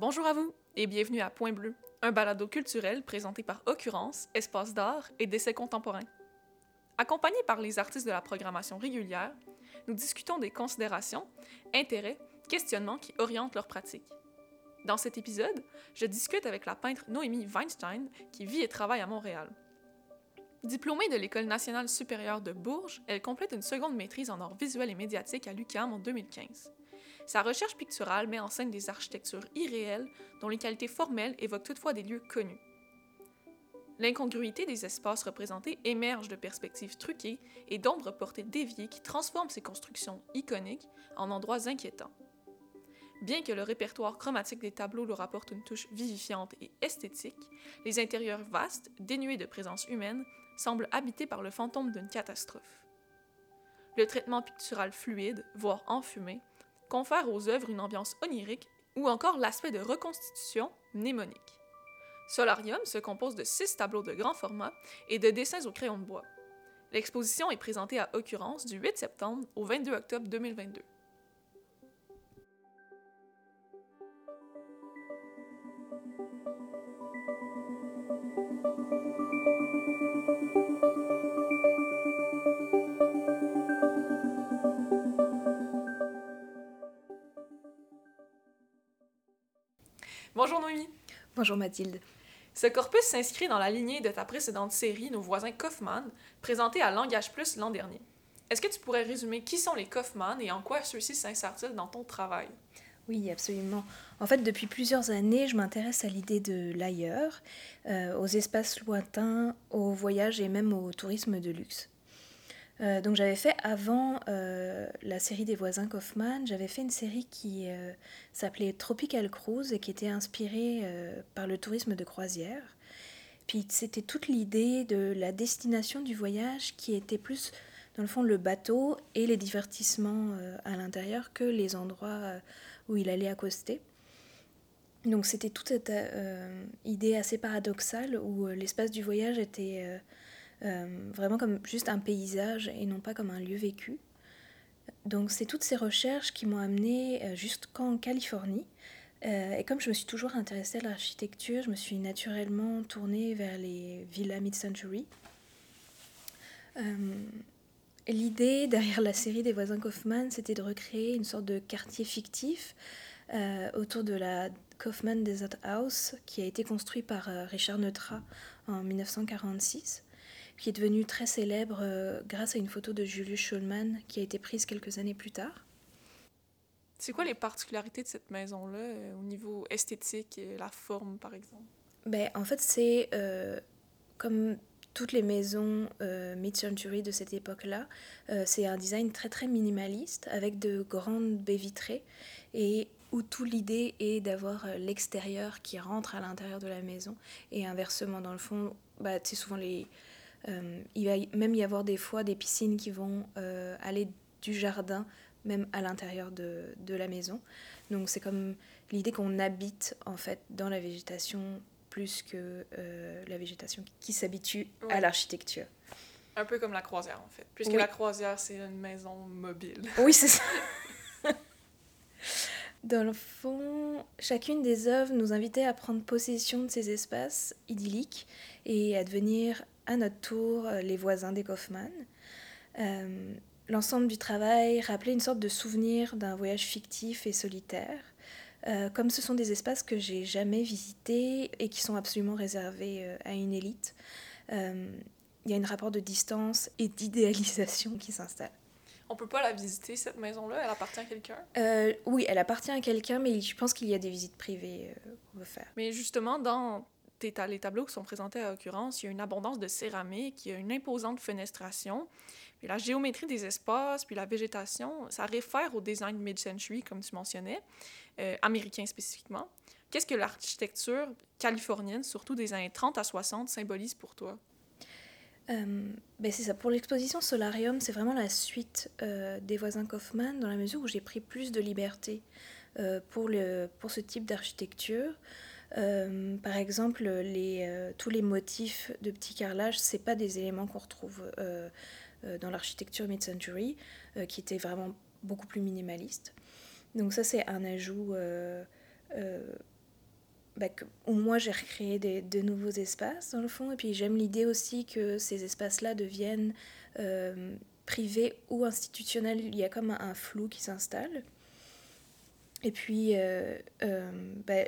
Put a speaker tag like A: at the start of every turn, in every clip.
A: Bonjour à vous et bienvenue à Point Bleu, un balado culturel présenté par Occurrence, Espace d'art et d'essais contemporains. Accompagnés par les artistes de la programmation régulière, nous discutons des considérations, intérêts, questionnements qui orientent leur pratique. Dans cet épisode, je discute avec la peintre Noémie Weinstein qui vit et travaille à Montréal. Diplômée de l'École nationale supérieure de Bourges, elle complète une seconde maîtrise en art visuel et médiatique à l'UQAM en 2015. Sa recherche picturale met en scène des architectures irréelles dont les qualités formelles évoquent toutefois des lieux connus. L'incongruité des espaces représentés émerge de perspectives truquées et d'ombres portées déviées qui transforment ces constructions iconiques en endroits inquiétants. Bien que le répertoire chromatique des tableaux leur apporte une touche vivifiante et esthétique, les intérieurs vastes, dénués de présence humaine, semblent habités par le fantôme d'une catastrophe. Le traitement pictural fluide, voire enfumé, confère aux œuvres une ambiance onirique ou encore l'aspect de reconstitution mnémonique. Solarium se compose de six tableaux de grand format et de dessins au crayon de bois. L'exposition est présentée à Occurrence du 8 septembre au 22 octobre 2022. Bonjour Noémie.
B: Bonjour Mathilde.
A: Ce corpus s'inscrit dans la lignée de ta précédente série Nos voisins Kaufmann, présentée à Langage Plus l'an dernier. Est-ce que tu pourrais résumer qui sont les Kaufmann et en quoi ceux-ci s'insèrent-ils dans ton travail?
B: Oui, absolument. En fait, depuis plusieurs années, je m'intéresse à l'idée de l'ailleurs, euh, aux espaces lointains, au voyage et même au tourisme de luxe. Euh, donc j'avais fait avant euh, la série des voisins Kaufmann, j'avais fait une série qui euh, s'appelait Tropical Cruise et qui était inspirée par le tourisme de croisière. Puis c'était toute l'idée de la destination du voyage qui était plus dans le fond le bateau et les divertissements à l'intérieur que les endroits où il allait accoster. Donc c'était toute cette idée assez paradoxale où l'espace du voyage était vraiment comme juste un paysage et non pas comme un lieu vécu. Donc c'est toutes ces recherches qui m'ont amené euh, jusqu'en Californie. Euh, et comme je me suis toujours intéressée à l'architecture, je me suis naturellement tournée vers les villas mid-century. L'idée derrière la série des voisins Kaufman, c'était de recréer une sorte de quartier fictif autour de la Kaufman Desert House, qui a été construit par Richard Neutra en 1946 qui est devenu très célèbre euh, grâce à une photo de Julius Schulman qui a été prise quelques années plus tard.
A: C'est quoi les particularités de cette maison-là euh, au niveau esthétique et la forme, par exemple?
B: Ben, en fait, c'est euh, comme toutes les maisons mid-century de cette époque-là, c'est un design très très minimaliste avec de grandes baies vitrées et où tout l'idée est d'avoir l'extérieur qui rentre à l'intérieur de la maison et inversement dans le fond, bah, c'est souvent les, il va même y avoir des fois des piscines qui vont euh, aller du jardin même à l'intérieur de, de, la maison. Donc c'est comme l'idée qu'on habite en fait dans la végétation plus que euh, la végétation qui s'habitue à l'architecture.
A: Un peu comme la croisière en fait, puisque la croisière c'est une maison mobile.
B: Oui, c'est ça. Dans le fond, chacune des œuvres nous invitait à prendre possession de ces espaces idylliques et à devenir à notre tour euh, les voisins des Kaufmann. Euh, l'ensemble du travail rappelait une sorte de souvenir d'un voyage fictif et solitaire. Euh, comme ce sont des espaces que j'ai jamais visités et qui sont absolument réservés à une élite, il y a un rapport de distance et d'idéalisation qui s'installe.
A: On peut pas la visiter, cette maison-là? Elle appartient à quelqu'un?
B: oui, elle appartient à quelqu'un, mais je pense qu'il y a des visites privées qu'on peut faire.
A: Mais justement, dans les tableaux qui sont présentés à l'occurrence, il y a une abondance de céramique, il y a une imposante fenestration. Puis la géométrie des espaces, puis la végétation, ça réfère au design mid-century, comme tu mentionnais, euh, américain spécifiquement. Qu'est-ce que l'architecture californienne, surtout des années 30 à 60, symbolise pour toi?
B: Euh, ben c'est ça. Pour l'exposition Solarium, c'est vraiment la suite euh, des voisins Kaufmann, dans la mesure où j'ai pris plus de liberté pour, le, pour ce type d'architecture. Euh, par exemple, euh, tous les motifs de petit carrelage, ce pas des éléments qu'on retrouve euh, dans l'architecture mid-century, qui était vraiment beaucoup plus minimaliste. Donc ça, c'est un ajout bah, où moi j'ai recréé des, de nouveaux espaces dans le fond. Et puis j'aime l'idée aussi que ces espaces-là deviennent privés ou institutionnels. Il y a comme un, flou qui s'installe. Et puis bah,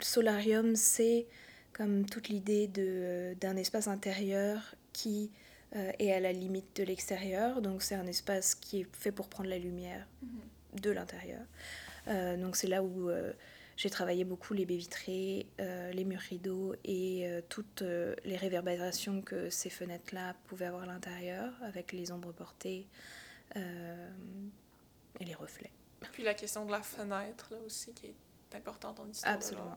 B: Solarium, c'est comme toute l'idée d'un espace intérieur qui est à la limite de l'extérieur. Donc c'est un espace qui est fait pour prendre la lumière mm-hmm. de l'intérieur. donc c'est là où j'ai travaillé beaucoup les baies vitrées, euh, les murs rideaux et euh, toutes euh, les réverbérations que ces fenêtres-là pouvaient avoir à l'intérieur, avec les ombres portées et les reflets.
A: Puis la question de la fenêtre, là aussi, qui est importante en histoire.
B: Absolument.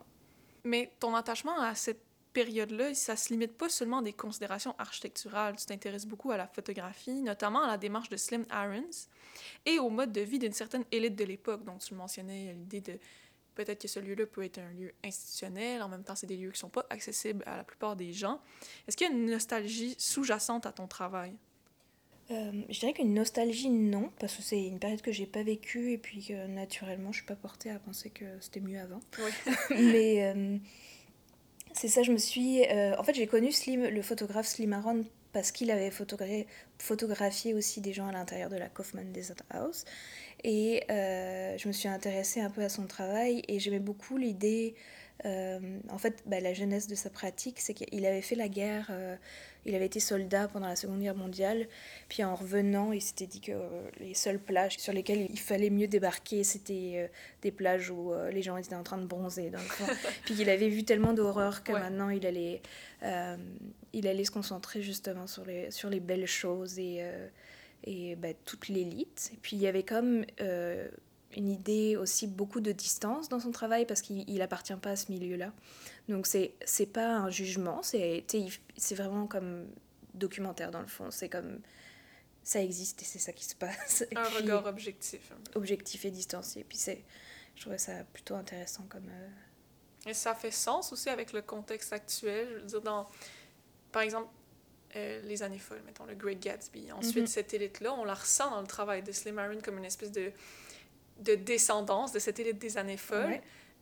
A: Mais ton attachement à cette période-là, ça se limite pas seulement à des considérations architecturales. Tu t'intéresses beaucoup à la photographie, notamment à la démarche de Slim Aarons et au mode de vie d'une certaine élite de l'époque. Donc, tu le mentionnais, l'idée de Peut-être que ce lieu-là peut être un lieu institutionnel, en même temps, c'est des lieux qui sont pas accessibles à la plupart des gens. Est-ce qu'il y a une nostalgie sous-jacente à ton travail?
B: Euh, je dirais qu'une nostalgie, non, parce que c'est une période que j'ai pas vécue et puis naturellement, je suis pas portée à penser que c'était mieux avant. Mais euh, c'est ça, je me suis. Euh, en fait, j'ai connu Slim, le photographe Slim Aron parce qu'il avait photographié, photographié aussi des gens à l'intérieur de la Kaufman Desert House. Et je me suis intéressée un peu à son travail et j'aimais beaucoup l'idée, euh, en fait, bah, la jeunesse de sa pratique, c'est qu'il avait fait la guerre, euh, il avait été soldat pendant la Seconde Guerre mondiale, puis en revenant, il s'était dit que les seules plages sur lesquelles il fallait mieux débarquer, c'était des plages où les gens étaient en train de bronzer. Puis qu'il avait vu tellement d'horreurs que maintenant il allait, il allait se concentrer justement sur les, sur les belles choses et et bah, toute l'élite. Et puis il y avait comme euh, une idée aussi beaucoup de distance dans son travail parce qu'il n'appartient pas à ce milieu-là. Donc c'est c'est pas un jugement, c'est c'est vraiment comme documentaire dans le fond. C'est comme ça existe et c'est ça qui se passe.
A: un regard objectif.
B: Objectif et distancié. Puis c'est je trouvais ça plutôt intéressant comme. Euh,
A: et ça fait sens aussi avec le contexte actuel? Je veux dire, dans, par exemple, euh, les années folles, mettons, le Great Gatsby. Ensuite, mhm. cette élite-là, on la ressent dans le travail de Slim Aaron comme une espèce de, de descendance de cette élite des années folles.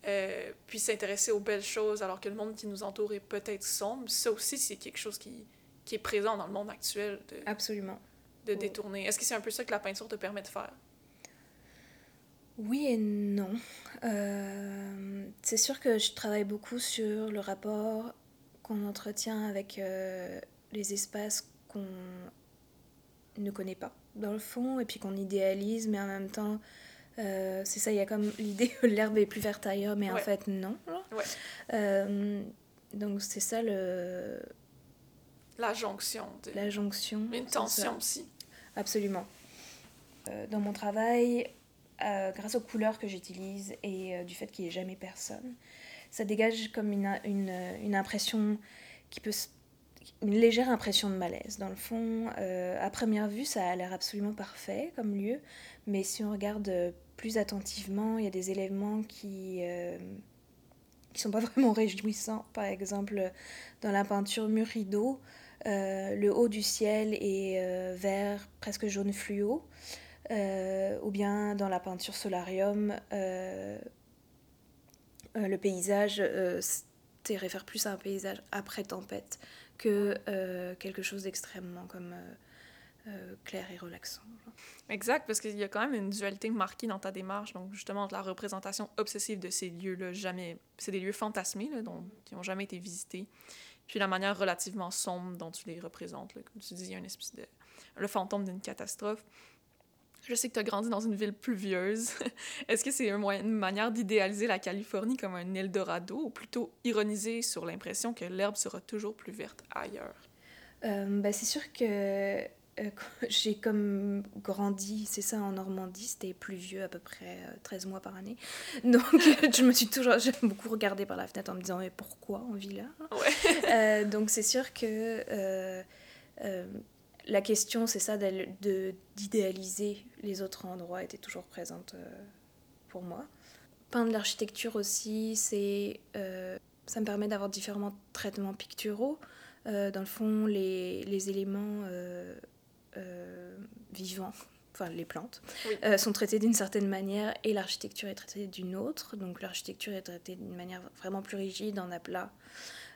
A: Euh, puis s'intéresser aux belles choses alors que le monde qui nous entoure est peut-être sombre. Ça aussi, c'est quelque chose qui, qui est présent dans le monde actuel. De,
B: Absolument.
A: De détourner. Est-ce que c'est un peu ça que la peinture te permet de faire?
B: Oui et non. Euh, c'est sûr que je travaille beaucoup sur le rapport qu'on entretient avec les espaces qu'on ne connaît pas, dans le fond, et puis qu'on idéalise, mais en même temps, euh, c'est ça, il y a comme l'idée que l'herbe est plus verte ailleurs, mais en fait, non. Euh, donc, c'est ça le.
A: La jonction.
B: La jonction.
A: Une tension aussi.
B: Absolument. Euh, dans mon travail, grâce aux couleurs que j'utilise et du fait qu'il n'y ait jamais personne, ça dégage comme une, une, une impression qui peut une légère impression de malaise. Dans le fond, euh, à première vue, ça a l'air absolument parfait comme lieu, mais si on regarde plus attentivement, il y a des éléments qui euh, qui sont pas vraiment réjouissants. Par exemple, dans la peinture mur rideau, euh, le haut du ciel est vert, presque jaune fluo, ou bien dans la peinture solarium, le paysage réfère plus à un paysage après tempête que euh, quelque chose d'extrêmement comme euh, euh, clair et relaxant.
A: Exact, parce qu'il y a quand même une dualité marquée dans ta démarche. Donc, justement, la représentation obsessive de ces lieux-là, jamais. C'est des lieux fantasmés, là, dont, qui n'ont jamais été visités. Puis la manière relativement sombre dont tu les représentes. Là. Comme tu dis, il y a une espèce de. le fantôme d'une catastrophe. Je sais que tu as grandi dans une ville pluvieuse. Est-ce que c'est une manière d'idéaliser la Californie comme un Eldorado ou plutôt ironiser sur l'impression que l'herbe sera toujours plus verte ailleurs?
B: Euh, ben, c'est sûr que euh, j'ai comme grandi, c'est ça, en Normandie, c'était pluvieux à peu près 13 euh, mois par année. Donc je me suis toujours, j'ai beaucoup regardé par la fenêtre en me disant mais pourquoi on vit là ouais. Donc c'est sûr que la question, c'est ça, d'idéaliser les autres endroits était toujours présente euh, pour moi. Peindre l'architecture aussi, c'est, euh, ça me permet d'avoir différents traitements picturaux. Euh, dans le fond, les, les éléments vivants enfin les plantes,
A: Oui.
B: euh, sont traitées d'une certaine manière et l'architecture est traitée d'une autre. Donc l'architecture est traitée d'une manière vraiment plus rigide, en aplat,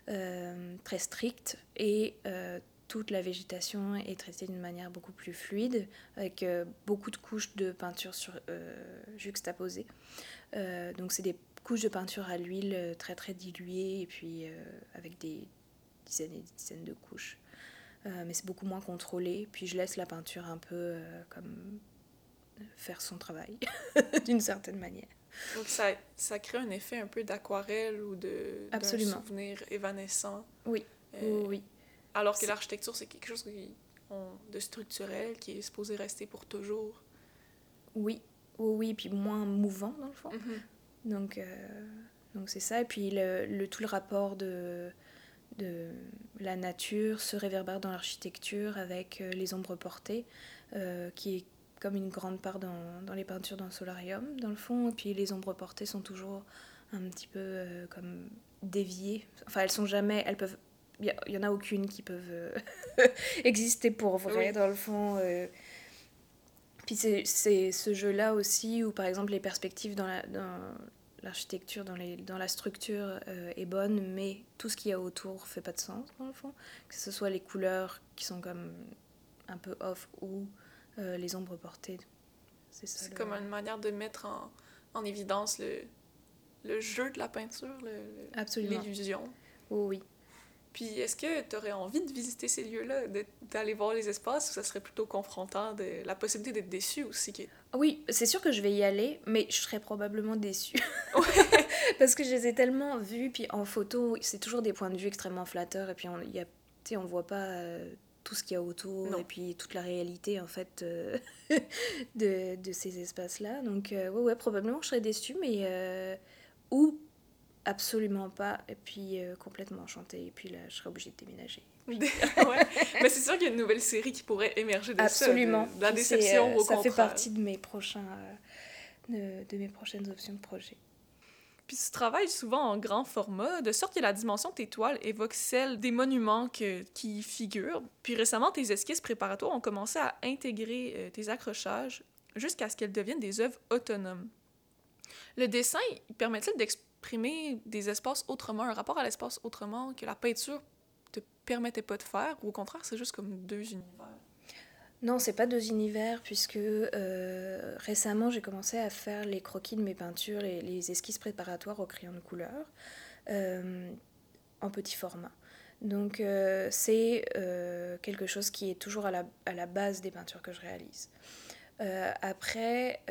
B: euh, très stricte, et euh, toute la végétation est traitée d'une manière beaucoup plus fluide, avec euh, beaucoup de couches de peinture sur, euh, juxtaposées. Euh, donc c'est des couches de peinture à l'huile euh, très très diluées, et puis euh, avec des dizaines et des dizaines de couches. Euh, mais c'est beaucoup moins contrôlé. Puis je laisse la peinture un peu euh, comme faire son travail, d'une certaine manière.
A: Donc ça, ça crée un effet un peu d'aquarelle ou de
B: Absolument.
A: souvenir évanescent.
B: Oui.
A: Euh,
B: Oui.
A: Alors que l'architecture, c'est quelque chose qui, on- de structurel qui est supposé rester pour toujours.
B: Oui, oui, oui, puis moins mouvant dans le fond.
A: Mhm.
B: Donc, euh, donc c'est ça. Et puis le, le- tout le rapport de, de la nature se réverbère dans l'architecture avec euh, les ombres portées, euh, qui est comme une grande part dans, dans les peintures d'un solarium, dans le fond. Et puis les ombres portées sont toujours un petit peu euh, comme déviées. Enfin, elles sont jamais... Elles peuvent... Il n'y en a aucune qui peuvent exister pour vrai,
A: Oui.
B: dans le fond. euh. Puis c'est- c'est ce jeu-là aussi où, par exemple, les perspectives dans la, dans l'architecture, dans, les, dans la structure euh, est bonne, mais tout ce qu'il y a autour fait pas de sens, dans le fond. Que ce soit les couleurs qui sont comme un peu off ou euh, les ombres portées. C'est ça.
A: C'est
B: le-
A: comme une manière de mettre en, en évidence le, le jeu de la peinture, le- le-
B: Absolument.
A: l'illusion.
B: Oh, oui.
A: Puis est-ce que tu aurais envie de visiter ces lieux-là, de- d'aller voir les espaces, ou ça serait plutôt confrontant, de, la possibilité d'être déçu aussi? Qui est...
B: Oui, c'est sûr que je vais y aller, mais je serais probablement déçue. Parce que je les ai tellement vus, puis en photo, c'est toujours des points de vue extrêmement flatteurs, et puis on, y a, on voit pas euh, tout ce qu'il y a autour,
A: Non.
B: et puis toute la réalité, en fait, euh, de, de ces espaces-là. Donc, euh, ouais, ouais, probablement je serais déçue, mais... euh, ou absolument pas, et puis euh, complètement enchantée, et puis là, je serais obligée de déménager.
A: ouais. Mais c'est sûr qu'il y a une nouvelle série qui pourrait émerger de
B: Absolument.
A: ça, de, de la déception
B: euh,
A: au
B: Ça fait partie de mes prochains... euh, de, de mes prochaines options de projet.
A: Puis tu travailles souvent en grand format, de sorte que la dimension de tes toiles évoque celle des monuments que- qui y figurent. Puis récemment, tes esquisses préparatoires ont commencé à intégrer euh, tes accrochages jusqu'à ce qu'elles deviennent des œuvres autonomes. Le dessin il permet-il d'exprimer des espaces autrement, un rapport à l'espace autrement que la peinture te permettait pas de faire, ou au contraire, c'est juste comme deux univers?
B: Non, c'est pas deux univers, puisque euh, récemment j'ai commencé à faire les croquis de mes peintures, les, les esquisses préparatoires au crayon de couleur, euh, en petit format. Donc euh, c'est quelque chose qui est toujours à la, à la base des peintures que je réalise. Après,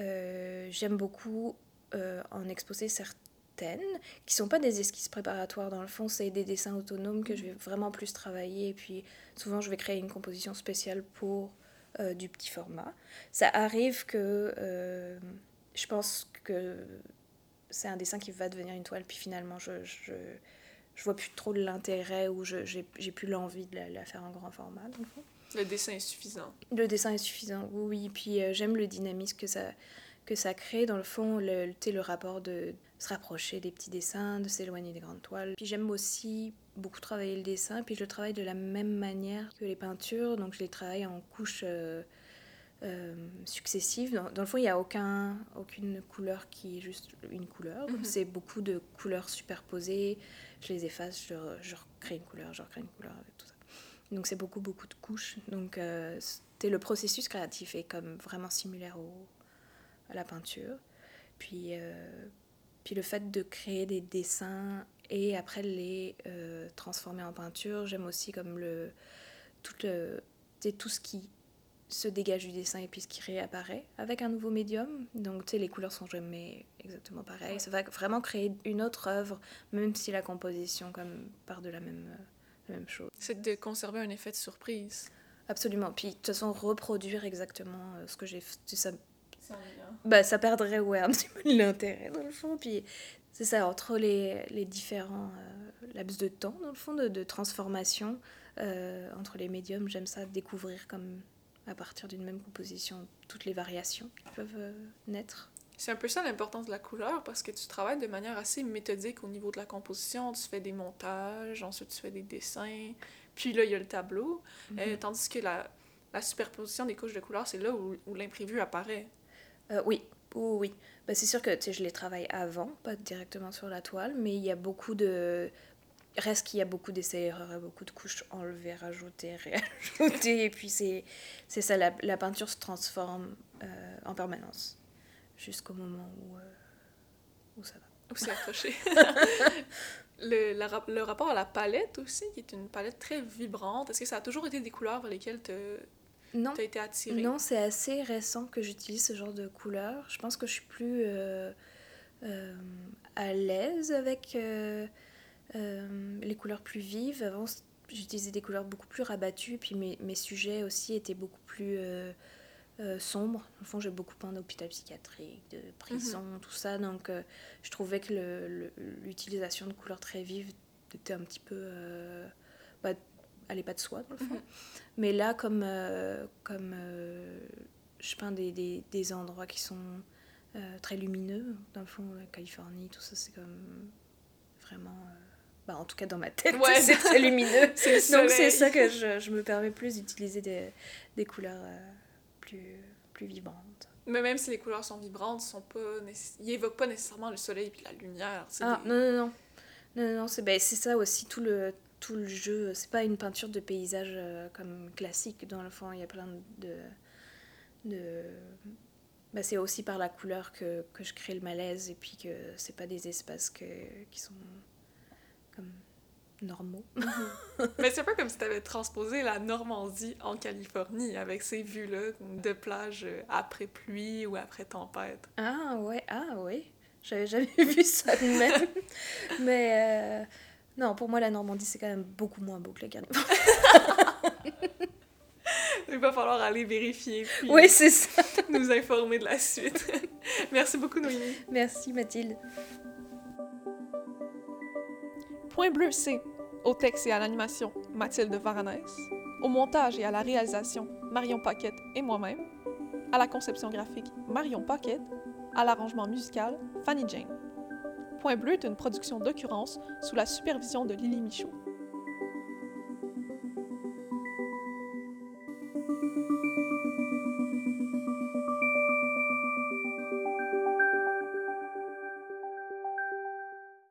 B: j'aime beaucoup en exposer certaines, qui sont pas des esquisses préparatoires dans le fond, c'est des dessins autonomes que je vais vraiment plus travailler, et puis souvent je vais créer une composition spéciale pour euh, du petit format. Ça arrive que euh, je pense que c'est un dessin qui va devenir une toile, puis finalement je, je, je vois plus trop l'intérêt ou j'ai j'ai plus l'envie de la, la faire en grand format. dans le fond.
A: Le dessin est suffisant.
B: Le dessin est suffisant, oui. Puis euh, j'aime le dynamisme que ça, que ça crée, dans le fond, le, le rapport de se rapprocher des petits dessins, de s'éloigner des grandes toiles. Puis j'aime aussi beaucoup travailler le dessin, puis je le travaille de la même manière que les peintures, donc je les travaille en couches euh, euh, successives. Dans, dans le fond, il n'y a aucun, aucune couleur qui est juste une couleur,
A: Mhm.
B: c'est beaucoup de couleurs superposées. Je les efface, je, re- je recrée une couleur, je recrée une couleur avec tout ça. Donc c'est beaucoup, beaucoup de couches. Donc euh, c'était le processus créatif est comme vraiment similaire au, à la peinture. Puis, euh, puis le fait de créer des dessins et après les euh, transformer en peinture, j'aime aussi comme le tout, le, tout ce qui se dégage du dessin et puis ce qui réapparaît avec un nouveau médium. Donc tu sais, les couleurs sont jamais exactement pareilles. Ça va vraiment créer une autre œuvre, même si la composition comme part de la même, euh, la même chose.
A: C'est de conserver un effet de surprise.
B: Absolument. Puis de toute façon, reproduire exactement euh, ce que j'ai fait, ça,
A: C'est ennuyant.
B: bah, ça perdrait ouais, un petit peu de l'intérêt dans le fond. Puis c'est ça, entre les, les différents euh, laps de temps, dans le fond, de, de transformation euh, entre les médiums, j'aime ça découvrir comme à partir d'une même composition toutes les variations qui peuvent euh, naître.
A: C'est un peu ça l'importance de la couleur parce que tu travailles de manière assez méthodique au niveau de la composition. Tu fais des montages, ensuite tu fais des dessins, puis là il y a le tableau. Euh, tandis que la, la superposition des couches de couleurs, c'est là où, où l'imprévu apparaît.
B: Euh, oui, oui, oui. Ben, c'est sûr que je les travaille avant, pas directement sur la toile, mais il y a beaucoup de. Reste qu'il y a beaucoup d'essais-erreurs, beaucoup de couches enlevées, rajoutées, réajoutées, et puis c'est ça, la, la peinture se transforme euh, en permanence, jusqu'au moment où, euh, où ça va.
A: Où c'est accroché. le, la le rapport à la palette aussi, qui est une palette très vibrante, est-ce que ça a toujours été des couleurs vers lesquelles tu
B: Non,
A: as été attirée?
B: non c'est assez récent que j'utilise ce genre de couleurs. Je pense que je suis plus euh, euh, à l'aise avec euh, les couleurs plus vives. Avant, j'utilisais des couleurs beaucoup plus rabattues, puis mes, mes sujets aussi étaient beaucoup plus sombres. Au fond, j'ai beaucoup peint d'hôpital psychiatrique, de prison, tout ça. Donc, je trouvais que l'utilisation de couleurs très vives était un petit peu. Bah, allait pas de soi, dans le fond. Mais là, comme, euh, comme euh, je peins des, des, des endroits qui sont euh, très lumineux, dans le fond, la Californie, tout ça, c'est comme vraiment. bah, en tout cas, dans ma tête,
A: Ouais.
B: c'est très lumineux.
A: Le
B: Donc, c'est ça que je, je me permets plus d'utiliser des, des couleurs plus, plus vibrantes.
A: Mais même si les couleurs sont vibrantes, sont pas ils évoquent pas nécessairement le soleil puis la lumière.
B: Ah,
A: des-
B: non, non, non. Non, non, non, c'est ben, c'est ça aussi, tout le, tout le jeu. C'est pas une peinture de paysage euh, comme classique. Dans le fond, il y a plein de. de... Ben, c'est aussi par la couleur que, que je crée le malaise et puis que c'est pas des espaces que, qui sont comme normaux.
A: Mais c'est peu comme si tu avais transposé la Normandie en Californie avec ces vues-là de plage après pluie ou après tempête.
B: Ah ouais, ah ouais. J'avais jamais vu ça de même. Mais euh, non, pour moi, la Normandie, c'est quand même beaucoup moins beau que le Carnivore.
A: Il va falloir aller vérifier puis
B: Oui, c'est ça.
A: nous informer de la suite. Merci beaucoup, Noémie.
B: Merci Mathilde.
A: Point bleu, c'est au texte et à l'animation Mathilde Varanès, au montage et à la réalisation Marion Paquette et moi-même, à la conception graphique Marion Paquette, à l'arrangement musical Fanny Jane. Point bleu est une production d'occurrence sous la supervision de Lily Michaud.